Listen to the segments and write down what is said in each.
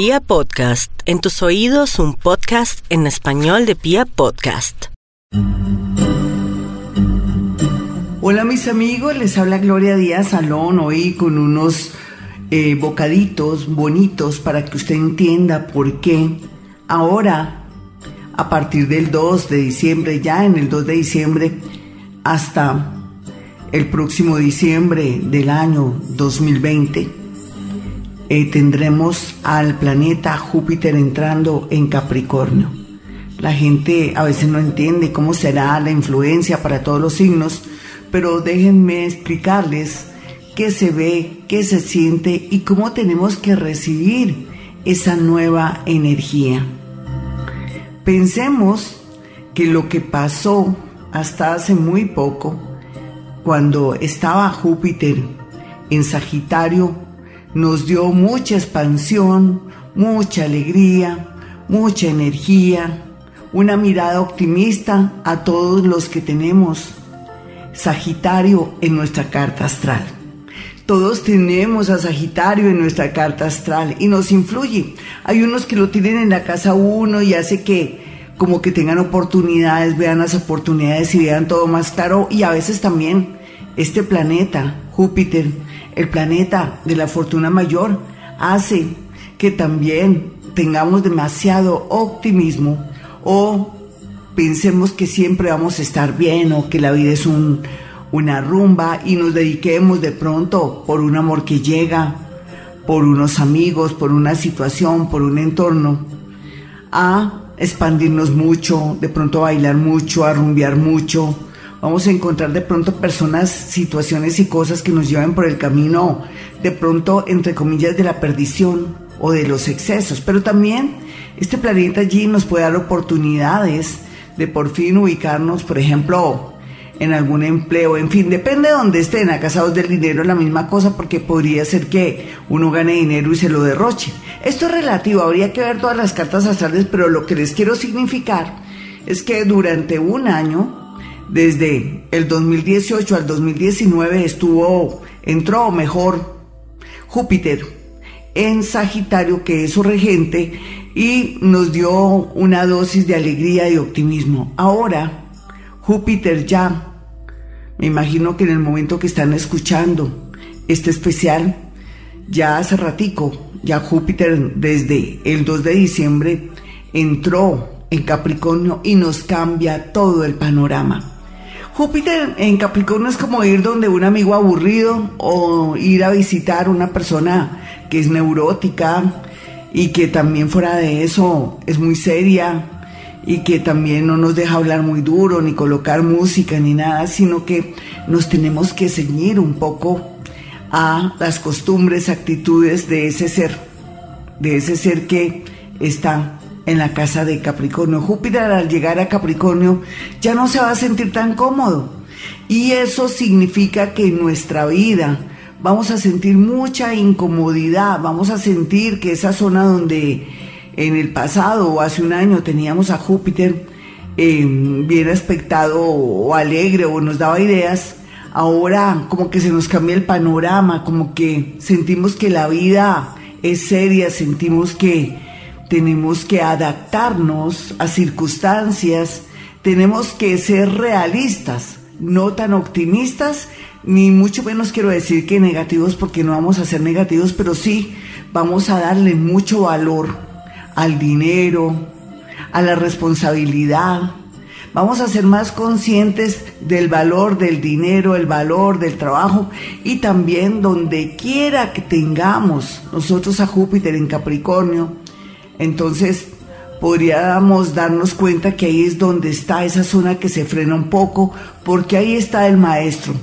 Pia Podcast, en tus oídos un podcast en español de Pia Podcast. Hola mis amigos, les habla Gloria Díaz Salón hoy con unos eh, bocaditos bonitos para que usted entienda por qué ahora, a partir del 2 de diciembre, ya en el 2 de diciembre, hasta el próximo diciembre del año 2020, eh, tendremos al planeta Júpiter entrando en Capricornio. La gente a veces no entiende cómo será la influencia para todos los signos, pero déjenme explicarles qué se ve, qué se siente y cómo tenemos que recibir esa nueva energía. Pensemos que lo que pasó hasta hace muy poco, cuando estaba Júpiter en Sagitario, nos dio mucha expansión, mucha alegría, mucha energía, una mirada optimista a todos los que tenemos Sagitario en nuestra carta astral. Todos tenemos a Sagitario en nuestra carta astral y nos influye. Hay unos que lo tienen en la casa uno y hace que como que tengan oportunidades, vean las oportunidades y vean todo más claro y a veces también este planeta, Júpiter, el planeta de la fortuna mayor, hace que también tengamos demasiado optimismo o pensemos que siempre vamos a estar bien o que la vida es un, una rumba y nos dediquemos de pronto por un amor que llega, por unos amigos, por una situación, por un entorno, a expandirnos mucho, de pronto a bailar mucho, a rumbear mucho, vamos a encontrar de pronto personas, situaciones y cosas que nos lleven por el camino, de pronto, entre comillas, de la perdición o de los excesos. Pero también este planeta allí nos puede dar oportunidades de por fin ubicarnos, por ejemplo, en algún empleo, en fin, depende de donde estén, acasados del dinero, la misma cosa, porque podría ser que uno gane dinero y se lo derroche. Esto es relativo, habría que ver todas las cartas astrales, pero lo que les quiero significar es que durante un año desde el 2018 al 2019 estuvo, entró mejor Júpiter en Sagitario, que es su regente, y nos dio una dosis de alegría y optimismo. Ahora, Júpiter ya, me imagino que en el momento que están escuchando este especial, ya hace ratico, ya Júpiter desde el 2 de diciembre entró en Capricornio y nos cambia todo el panorama. Júpiter en Capricornio es como ir donde un amigo aburrido o ir a visitar una persona que es neurótica y que también fuera de eso es muy seria y que también no nos deja hablar muy duro ni colocar música ni nada, sino que nos tenemos que ceñir un poco a las costumbres, actitudes de ese ser, de ese ser que está en la casa de Capricornio. Júpiter al llegar a Capricornio ya no se va a sentir tan cómodo. Y eso significa que en nuestra vida vamos a sentir mucha incomodidad, vamos a sentir que esa zona donde en el pasado o hace un año teníamos a Júpiter em, bien aspectado o alegre o nos daba ideas, ahora como que se nos cambia el panorama, como que sentimos que la vida es seria, sentimos que tenemos que adaptarnos a circunstancias, tenemos que ser realistas, no tan optimistas, ni mucho menos quiero decir que negativos porque no vamos a ser negativos, pero sí vamos a darle mucho valor al dinero, a la responsabilidad. Vamos a ser más conscientes del valor del dinero, el valor del trabajo y también donde quiera que tengamos nosotros a Júpiter en Capricornio, entonces, podríamos darnos cuenta que ahí es donde está esa zona que se frena un poco, porque ahí está el maestro,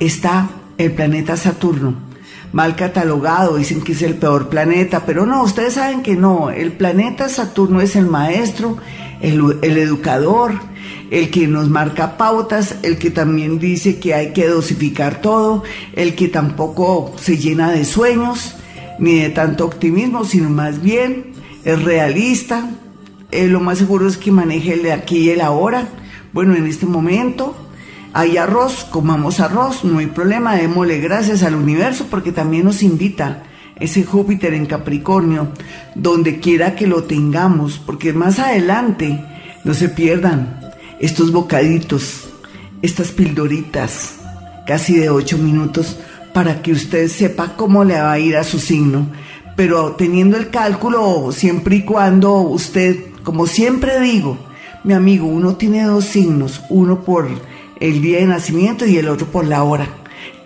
está el planeta Saturno, mal catalogado, dicen que es el peor planeta, pero no, ustedes saben que no, el planeta Saturno es el maestro, el, educador, el que nos marca pautas, el que también dice que hay que dosificar todo, el que tampoco se llena de sueños, ni de tanto optimismo, sino más bien es realista, eh, lo más seguro es que maneje el de aquí y el ahora. Bueno, en este momento hay arroz, comamos arroz, no hay problema, démosle gracias al universo porque también nos invita ese Júpiter en Capricornio, donde quiera que lo tengamos, porque más adelante no se pierdan estos bocaditos, estas pildoritas, casi de ocho minutos, para que usted sepa cómo le va a ir a su signo. Pero teniendo el cálculo siempre y cuando usted, como siempre digo, mi amigo, uno tiene dos signos, uno por el día de nacimiento y el otro por la hora.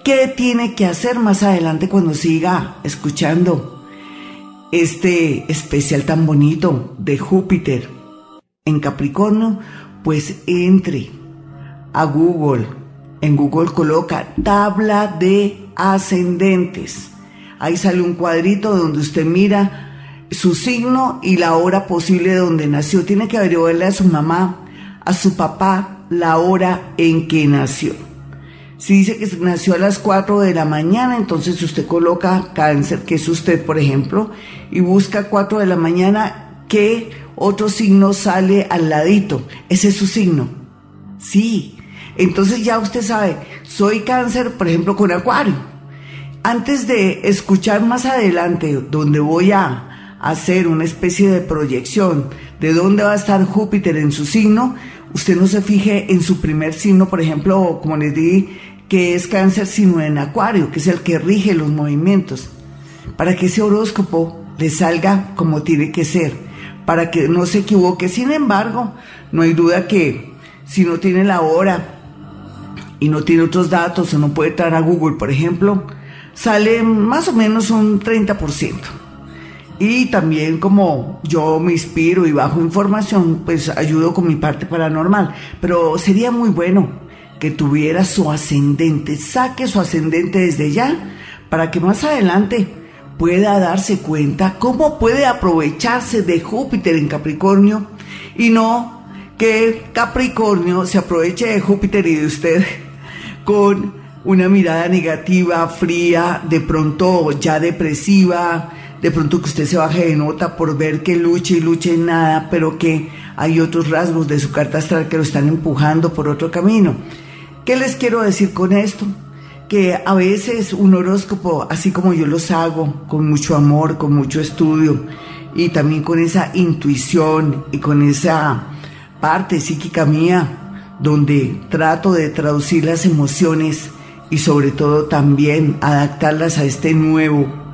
¿Qué tiene que hacer más adelante cuando siga escuchando este especial tan bonito de Júpiter en Capricornio? Pues entre a Google. En Google coloca tabla de ascendentes. Ahí sale un cuadrito donde usted mira su signo y la hora posible donde nació. Tiene que averiguarle a su mamá, a su papá, la hora en que nació. Si dice que nació a las 4 de la mañana, entonces usted coloca cáncer, que es usted, por ejemplo, y busca 4 de la mañana, ¿qué otro signo sale al ladito? Ese es su signo. Sí. Entonces ya usted sabe, soy cáncer, por ejemplo, con acuario. Antes de escuchar más adelante, donde voy a hacer una especie de proyección de dónde va a estar Júpiter en su signo, usted no se fije en su primer signo, por ejemplo, como les di, que es cáncer, sino en acuario, que es el que rige los movimientos, para que ese horóscopo le salga como tiene que ser, para que no se equivoque. Sin embargo, no hay duda que si no tiene la hora y no tiene otros datos o no puede entrar a Google, por ejemplo, sale más o menos un 30%. Y también como yo me inspiro y bajo información, pues ayudo con mi parte paranormal. Pero sería muy bueno que tuviera su ascendente. Saque su ascendente desde ya para que más adelante pueda darse cuenta cómo puede aprovecharse de Júpiter en Capricornio y no que Capricornio se aproveche de Júpiter y de usted con una mirada negativa, fría, de pronto ya depresiva, de pronto que usted se baje de nota por ver que luche y luche en nada, pero que hay otros rasgos de su carta astral que lo están empujando por otro camino. ¿Qué les quiero decir con esto? Que a veces un horóscopo, así como yo los hago, con mucho amor, con mucho estudio y también con esa intuición y con esa parte psíquica mía, donde trato de traducir las emociones y sobre todo también adaptarlas a este nuevo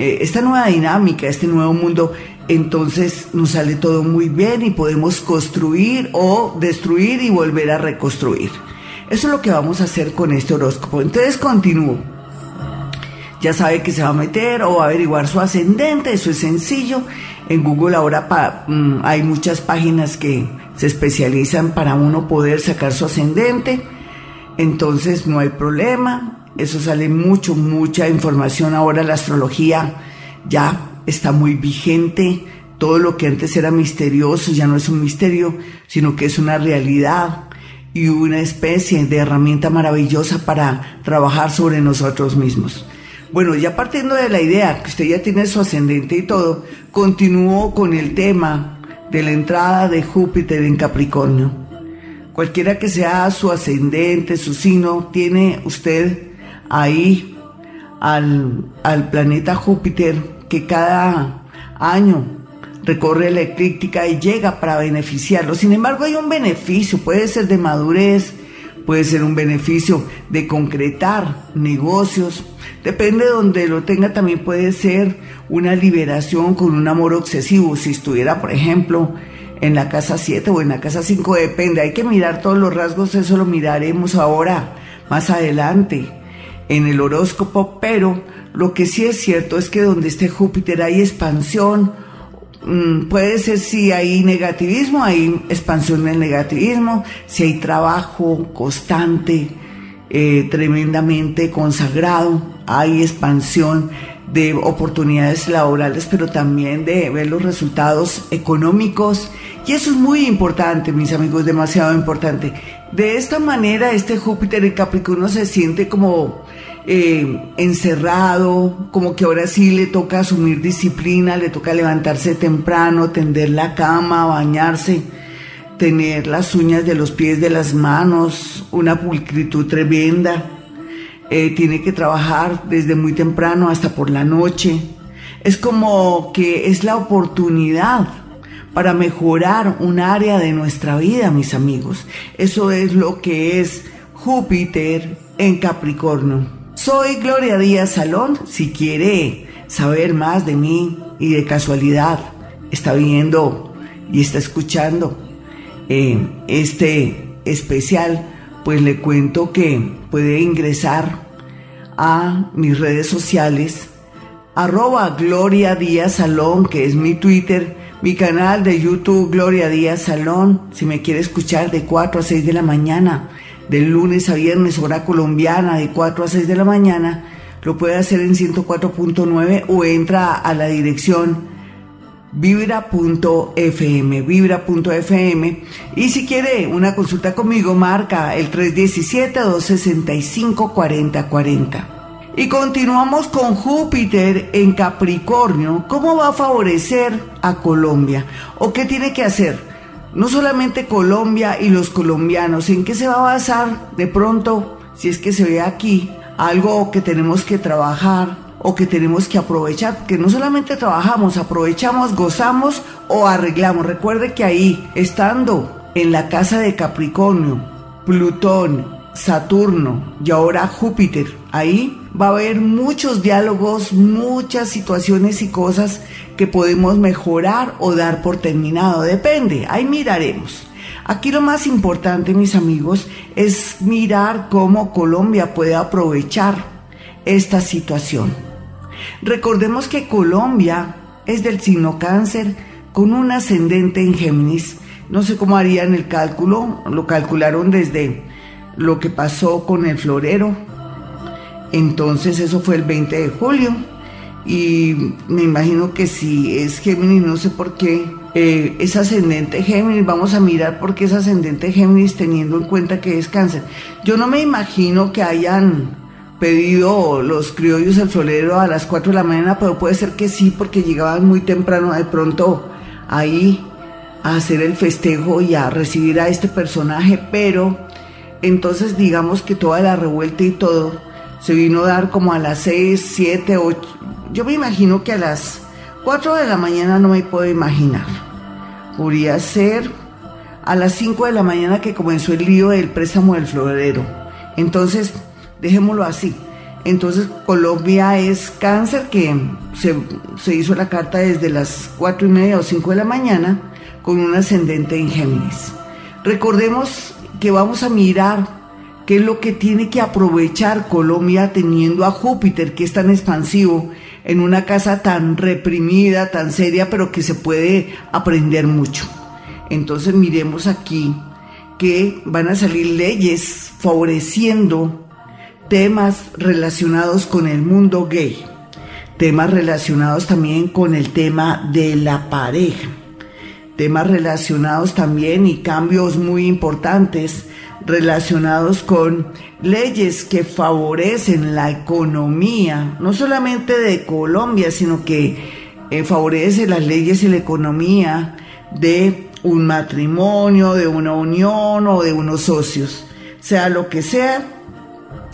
eh, esta nueva dinámica, este nuevo mundo, entonces nos sale todo muy bien y podemos construir o destruir y volver a reconstruir. Eso es lo que vamos a hacer con este horóscopo. Entonces continúo. Ya sabe que se va a meter o va a averiguar su ascendente, eso es sencillo. En Google ahora mm, hay muchas páginas que se especializan para uno poder sacar su ascendente. Entonces no hay problema. Eso sale mucho, mucha información. Ahora la astrología ya está muy vigente. Todo lo que antes era misterioso ya no es un misterio, sino que es una realidad y una especie de herramienta maravillosa para trabajar sobre nosotros mismos. Bueno, ya partiendo de la idea que usted ya tiene su ascendente y todo, continúo con el tema de la entrada de Júpiter en Capricornio. Cualquiera que sea su ascendente, su signo, tiene usted ahí al, al planeta Júpiter que cada año recorre la eclíptica y llega para beneficiarlo. Sin embargo, hay un beneficio, puede ser de madurez, puede ser un beneficio de concretar negocios, depende de donde lo tenga, también puede ser una liberación con un amor obsesivo, si estuviera, por ejemplo, en la casa 7 o en la casa 5, depende, hay que mirar todos los rasgos, eso lo miraremos ahora, más adelante en el horóscopo, pero lo que sí es cierto es que donde esté Júpiter hay expansión, mm, puede ser si hay negativismo, hay expansión del negativismo, si hay trabajo constante, eh, tremendamente consagrado, hay expansión de oportunidades laborales, pero también de ver los resultados económicos. Y eso es muy importante, mis amigos, demasiado importante. De esta manera, este Júpiter en Capricornio se siente como eh, encerrado, como que ahora sí le toca asumir disciplina, le toca levantarse temprano, tender la cama, bañarse, tener las uñas de los pies de las manos, una pulcritud tremenda. Eh, tiene que trabajar desde muy temprano hasta por la noche. Es como que es la oportunidad para mejorar un área de nuestra vida, mis amigos. Eso es lo que es Júpiter en Capricornio. Soy Gloria Díaz Salón. Si quiere saber más de mí y de casualidad está viendo y está escuchando eh, este especial, pues le cuento que puede ingresar a mis redes sociales, arroba Gloria Díaz Salón, que es mi Twitter, mi canal de YouTube Gloria Díaz Salón, si me quiere escuchar de 4 a 6 de la mañana, del lunes a viernes, hora colombiana, de 4 a 6 de la mañana, lo puede hacer en 104.9 o entra a la dirección vibra.fm, vibra.fm. Y si quiere una consulta conmigo, marca el 317-265-4040. Y continuamos con Júpiter en Capricornio. ¿Cómo va a favorecer a Colombia? ¿O qué tiene que hacer? No solamente Colombia y los colombianos, ¿en qué se va a basar de pronto, si es que se ve aquí, algo que tenemos que trabajar o que tenemos que aprovechar, que no solamente trabajamos, aprovechamos, gozamos o arreglamos. Recuerde que ahí, estando en la casa de Capricornio, Plutón, Saturno y ahora Júpiter, ahí va a haber muchos diálogos, muchas situaciones y cosas que podemos mejorar o dar por terminado. Depende, ahí miraremos. Aquí lo más importante, mis amigos, es mirar cómo Colombia puede aprovechar esta situación. Recordemos que Colombia es del signo cáncer con un ascendente en Géminis. No sé cómo harían el cálculo, lo calcularon desde lo que pasó con el florero. Entonces eso fue el 20 de julio. Y me imagino que si es Géminis, no sé por qué, eh, es ascendente Géminis, vamos a mirar por qué es ascendente Géminis teniendo en cuenta que es cáncer. Yo no me imagino que hayan pedido los criollos el florero a las 4 de la mañana, pero puede ser que sí, porque llegaban muy temprano de pronto ahí a hacer el festejo y a recibir a este personaje, pero entonces digamos que toda la revuelta y todo se vino a dar como a las 6, 7, 8, yo me imagino que a las 4 de la mañana no me puedo imaginar. Podría ser a las 5 de la mañana que comenzó el lío del préstamo del florero. Entonces, dejémoslo así. Entonces, Colombia es cáncer que se, hizo la carta desde las 4 y media o 5 de la mañana con un ascendente en Géminis. Recordemos que vamos a mirar qué es lo que tiene que aprovechar Colombia teniendo a Júpiter, que es tan expansivo en una casa tan reprimida, tan seria, pero que se puede aprender mucho. Entonces miremos aquí que van a salir leyes favoreciendo temas relacionados con el mundo gay, temas relacionados también con el tema de la pareja, temas relacionados también y cambios muy importantes relacionados con leyes que favorecen la economía, no solamente de Colombia, sino que eh, favorece las leyes y la economía de un matrimonio, de una unión o de unos socios. Sea lo que sea,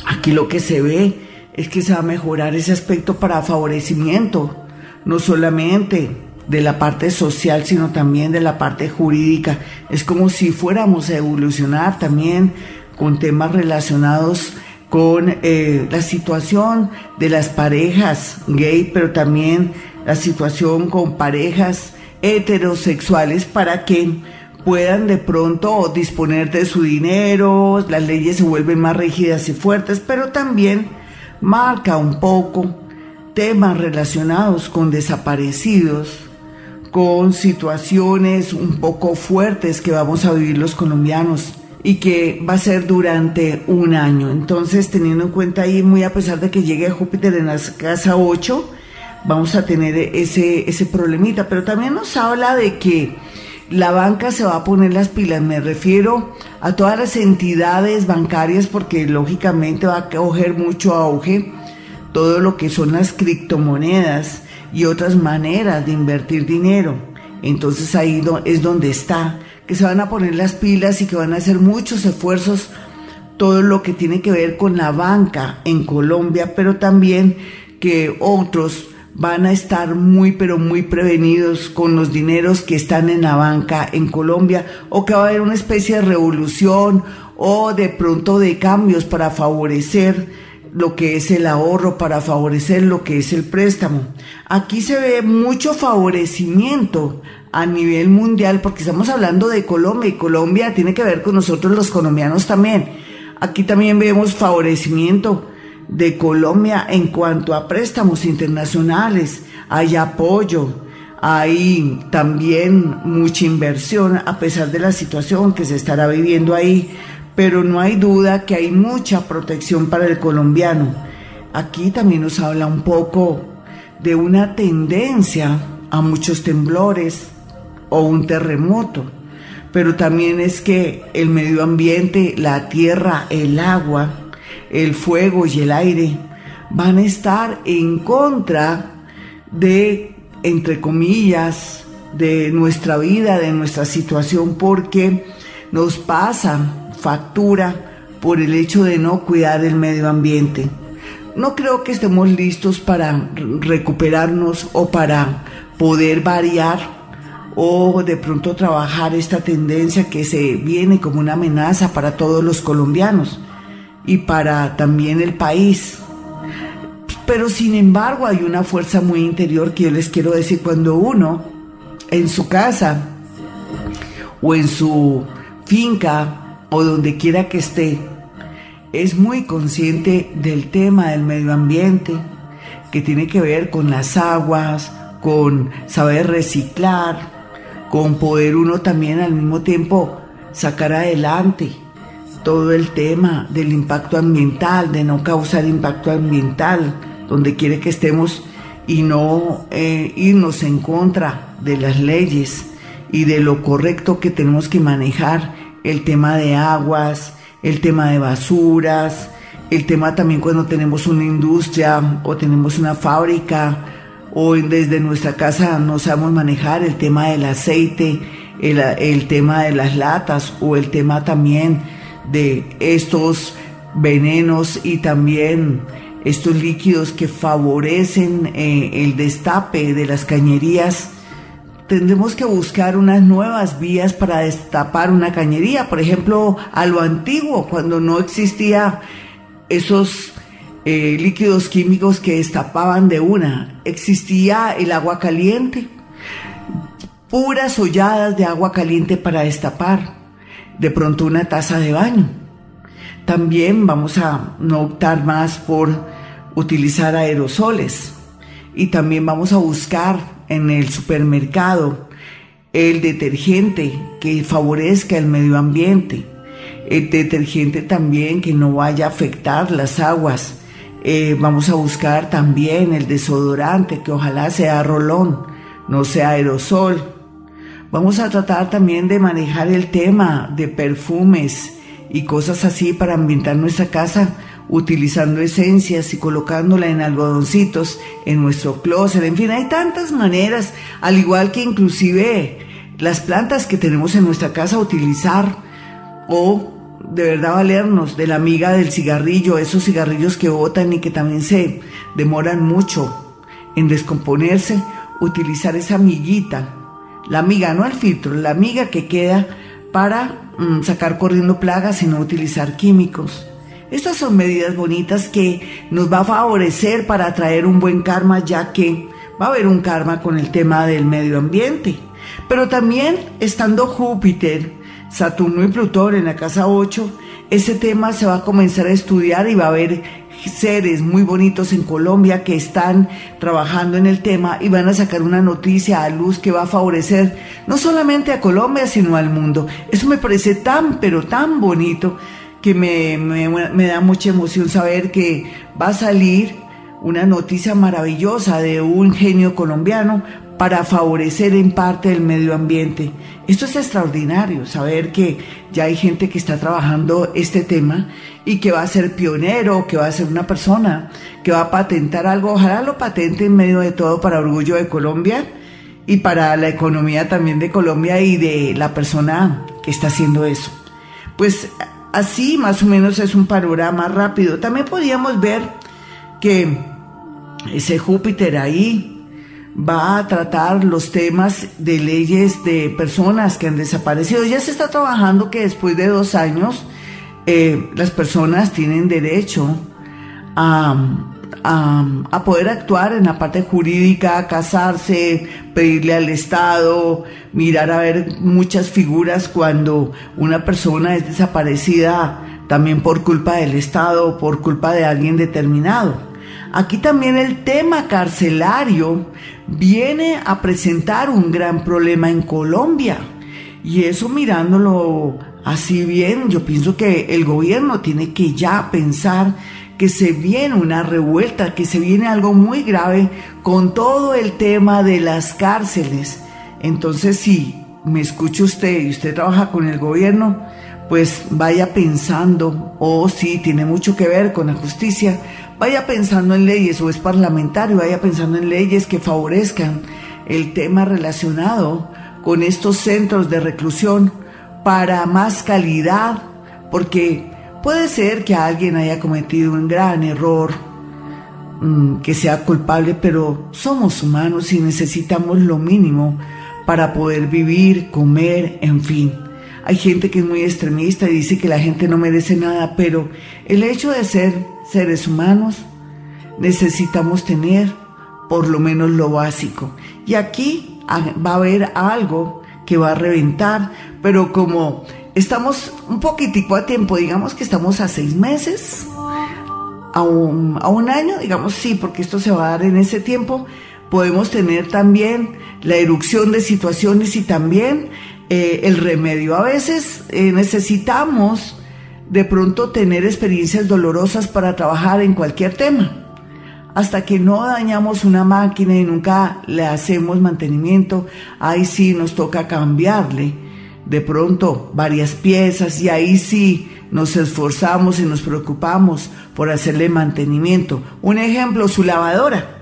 aquí lo que se ve es que se va a mejorar ese aspecto para favorecimiento, no solamente de la parte social, sino también de la parte jurídica. Es como si fuéramos a evolucionar también con temas relacionados con eh, la situación de las parejas gay, pero también la situación con parejas heterosexuales para que puedan de pronto disponer de su dinero, las leyes se vuelven más rígidas y fuertes, pero también marca un poco temas relacionados con desaparecidos, con situaciones un poco fuertes que vamos a vivir los colombianos y que va a ser durante un año. Entonces, teniendo en cuenta ahí, muy a pesar de que llegue Júpiter en la casa 8, vamos a tener ese, ese problemita. Pero también nos habla de que la banca se va a poner las pilas. Me refiero a todas las entidades bancarias porque lógicamente va a coger mucho auge todo lo que son las criptomonedas y otras maneras de invertir dinero. Entonces ahí es donde está, que se van a poner las pilas y que van a hacer muchos esfuerzos todo lo que tiene que ver con la banca en Colombia, pero también que otros van a estar muy pero muy prevenidos con los dineros que están en la banca en Colombia o que va a haber una especie de revolución o de pronto de cambios para favorecer lo que es el ahorro, para favorecer lo que es el préstamo. Aquí se ve mucho favorecimiento a nivel mundial porque estamos hablando de Colombia y Colombia tiene que ver con nosotros los colombianos también. Aquí también vemos favorecimiento de Colombia en cuanto a préstamos internacionales, hay apoyo, hay también mucha inversión a pesar de la situación que se estará viviendo ahí, pero no hay duda que hay mucha protección para el colombiano. Aquí también nos habla un poco de una tendencia a muchos temblores o un terremoto, pero también es que el medio ambiente, la tierra, el agua, el fuego y el aire van a estar en contra de, entre comillas, de nuestra vida, de nuestra situación, porque nos pasa factura por el hecho de no cuidar el medio ambiente. No creo que estemos listos para recuperarnos o para poder variar o de pronto trabajar esta tendencia que se viene como una amenaza para todos los colombianos y para también el país. Pero sin embargo hay una fuerza muy interior que yo les quiero decir cuando uno en su casa o en su finca o donde quiera que esté es muy consciente del tema del medio ambiente que tiene que ver con las aguas, con saber reciclar, con poder uno también al mismo tiempo sacar adelante todo el tema del impacto ambiental, de no causar impacto ambiental, donde quiere que estemos y no eh, irnos en contra de las leyes y de lo correcto que tenemos que manejar el tema de aguas, el tema de basuras, el tema también cuando tenemos una industria o tenemos una fábrica o desde nuestra casa no sabemos manejar el tema del aceite, el, el tema de las latas o el tema también de estos venenos y también estos líquidos que favorecen eh, el destape de las cañerías, tendremos que buscar unas nuevas vías para destapar una cañería, por ejemplo, a lo antiguo, cuando no existía esos eh, líquidos químicos que destapaban de una, existía el agua caliente, puras holladas de agua caliente para destapar de pronto una taza de baño. También vamos a no optar más por utilizar aerosoles y también vamos a buscar en el supermercado el detergente que favorezca el medio ambiente, el detergente también que no vaya a afectar las aguas. Eh, vamos a buscar también el desodorante que ojalá sea rolón, no sea aerosol Vamos a tratar también de manejar el tema de perfumes y cosas así para ambientar nuestra casa utilizando esencias y colocándola en algodoncitos en nuestro closet. En fin, hay tantas maneras, al igual que inclusive las plantas que tenemos en nuestra casa utilizar o de verdad valernos de la amiga del cigarrillo, esos cigarrillos que botan y que también se demoran mucho en descomponerse, utilizar esa amiguita la amiga, no el filtro, la amiga que queda para mm, sacar corriendo plagas y no utilizar químicos. Estas son medidas bonitas que nos va a favorecer para traer un buen karma, ya que va a haber un karma con el tema del medio ambiente. Pero también estando Júpiter, Saturno y Plutón en la casa 8, ese tema se va a comenzar a estudiar y va a haber seres muy bonitos en Colombia que están trabajando en el tema y van a sacar una noticia a luz que va a favorecer no solamente a Colombia, sino al mundo. Eso me parece tan, pero tan bonito que me, me da mucha emoción saber que va a salir una noticia maravillosa de un genio colombiano para favorecer en parte el medio ambiente. Esto es extraordinario, saber que ya hay gente que está trabajando este tema y que va a ser pionero, que va a ser una persona que va a patentar algo. Ojalá lo patente en medio de todo para orgullo de Colombia y para la economía también de Colombia y de la persona que está haciendo eso. Pues así más o menos es un panorama rápido. También podríamos ver que ese Júpiter ahí va a tratar los temas de leyes de personas que han desaparecido. Ya se está trabajando que después de dos años eh, las personas tienen derecho a, a, poder actuar en la parte jurídica, casarse, pedirle al Estado, mirar a ver muchas figuras cuando una persona es desaparecida también por culpa del Estado o por culpa de alguien determinado. Aquí también el tema carcelario viene a presentar un gran problema en Colombia. Y eso mirándolo así bien, yo pienso que el gobierno tiene que ya pensar que se viene una revuelta, que se viene algo muy grave con todo el tema de las cárceles. Entonces, si me escucha usted y usted trabaja con el gobierno, pues vaya pensando, oh, sí, tiene mucho que ver con la justicia, vaya pensando en leyes o es parlamentario, vaya pensando en leyes que favorezcan el tema relacionado con estos centros de reclusión para más calidad, porque puede ser que alguien haya cometido un gran error, mm, que sea culpable, pero somos humanos y necesitamos lo mínimo para poder vivir, comer, en fin. Hay gente que es muy extremista y dice que la gente no merece nada, pero el hecho de ser seres humanos, necesitamos tener por lo menos lo básico. Y aquí va a haber algo que va a reventar, pero como estamos un poquitico a tiempo, digamos que estamos a seis meses, a un, a un año, digamos sí, porque esto se va a dar en ese tiempo, podemos tener también la erupción de situaciones y también eh, el remedio. A veces eh, necesitamos de pronto tener experiencias dolorosas para trabajar en cualquier tema. Hasta que no dañamos una máquina y nunca le hacemos mantenimiento, ahí sí nos toca cambiarle de pronto varias piezas y ahí sí nos esforzamos y nos preocupamos por hacerle mantenimiento. Un ejemplo, su lavadora.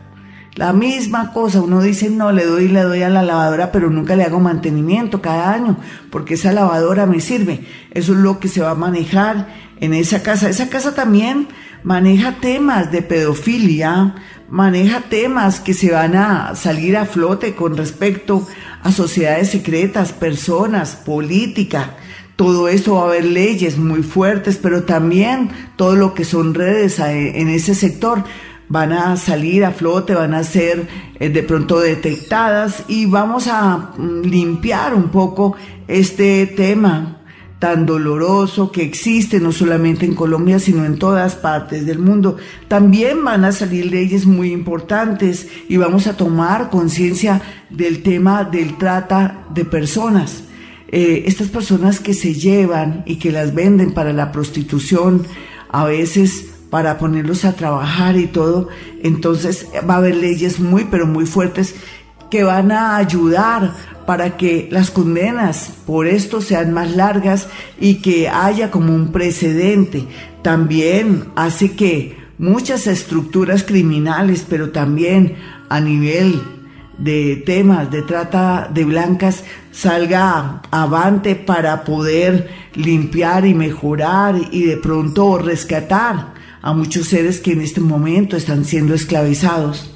La misma cosa, uno dice, no, le doy, le doy a la lavadora, pero nunca le hago mantenimiento cada año, porque esa lavadora me sirve. Eso es lo que se va a manejar en esa casa. Esa casa también maneja temas de pedofilia, maneja temas que se van a salir a flote con respecto a sociedades secretas, personas, política. Todo esto va a haber leyes muy fuertes, pero también todo lo que son redes en ese sector van a salir a flote, van a ser eh, de pronto detectadas y vamos a mm, limpiar un poco este tema tan doloroso que existe no solamente en Colombia, sino en todas partes del mundo. También van a salir leyes muy importantes y vamos a tomar conciencia del tema del trata de personas. Eh, estas personas que se llevan y que las venden para la prostitución, a veces para ponerlos a trabajar y todo. Entonces va a haber leyes muy, pero muy fuertes que van a ayudar para que las condenas por esto sean más largas y que haya como un precedente. También hace que muchas estructuras criminales, pero también a nivel de temas de trata de blancas salga avante para poder limpiar y mejorar y de pronto rescatar a muchos seres que en este momento están siendo esclavizados.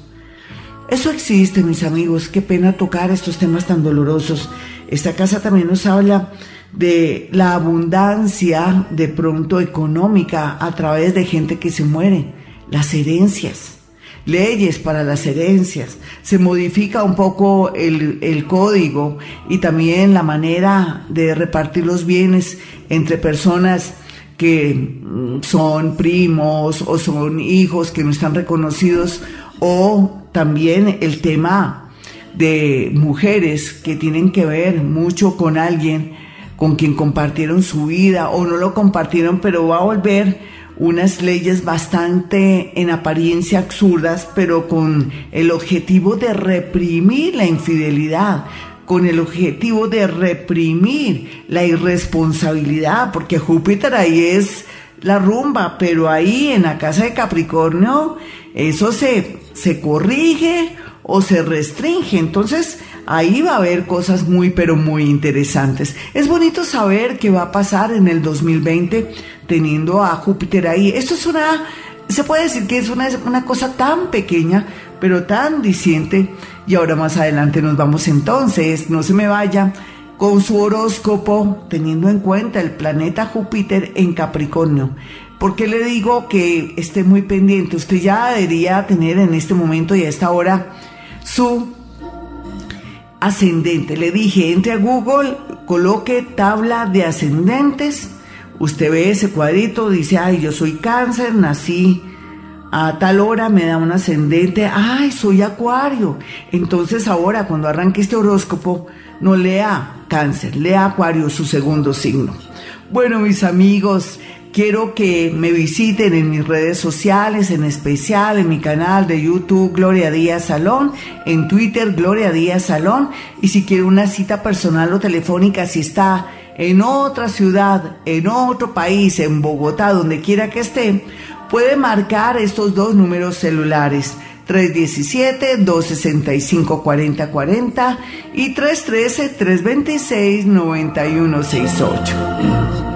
Eso existe, mis amigos, qué pena tocar estos temas tan dolorosos. Esta casa también nos habla de la abundancia de pronto económica a través de gente que se muere, las herencias, leyes para las herencias, se modifica un poco el, el código y también la manera de repartir los bienes entre personas que son primos o son hijos que no están reconocidos, o también el tema de mujeres que tienen que ver mucho con alguien con quien compartieron su vida o no lo compartieron, pero va a volver unas leyes bastante en apariencia absurdas, pero con el objetivo de reprimir la infidelidad, con el objetivo de reprimir la irresponsabilidad, porque Júpiter ahí es la rumba, pero ahí en la casa de Capricornio eso se, se corrige o se restringe. Entonces ahí va a haber cosas muy, pero muy interesantes. Es bonito saber qué va a pasar en el 2020 teniendo a Júpiter ahí. Esto es una, se puede decir que es una, una cosa tan pequeña, pero tan diciente. Y ahora más adelante nos vamos entonces, no se me vaya con su horóscopo, teniendo en cuenta el planeta Júpiter en Capricornio. ¿Por qué le digo que esté muy pendiente? Usted ya debería tener en este momento y a esta hora su ascendente. Le dije, entre a Google, coloque tabla de ascendentes. Usted ve ese cuadrito, dice, ay, yo soy cáncer, nací a tal hora, me da un ascendente, ay, soy acuario. Entonces ahora, cuando arranque este horóscopo, no lea cáncer, lea acuario, su segundo signo. Bueno, mis amigos, Quiero que me visiten en mis redes sociales, en especial en mi canal de YouTube Gloria Díaz Salón, en Twitter Gloria Díaz Salón y si quiere una cita personal o telefónica, si está en otra ciudad, en otro país, en Bogotá, donde quiera que esté, puede marcar estos dos números celulares. 317-265-4040 y 313-326-9168.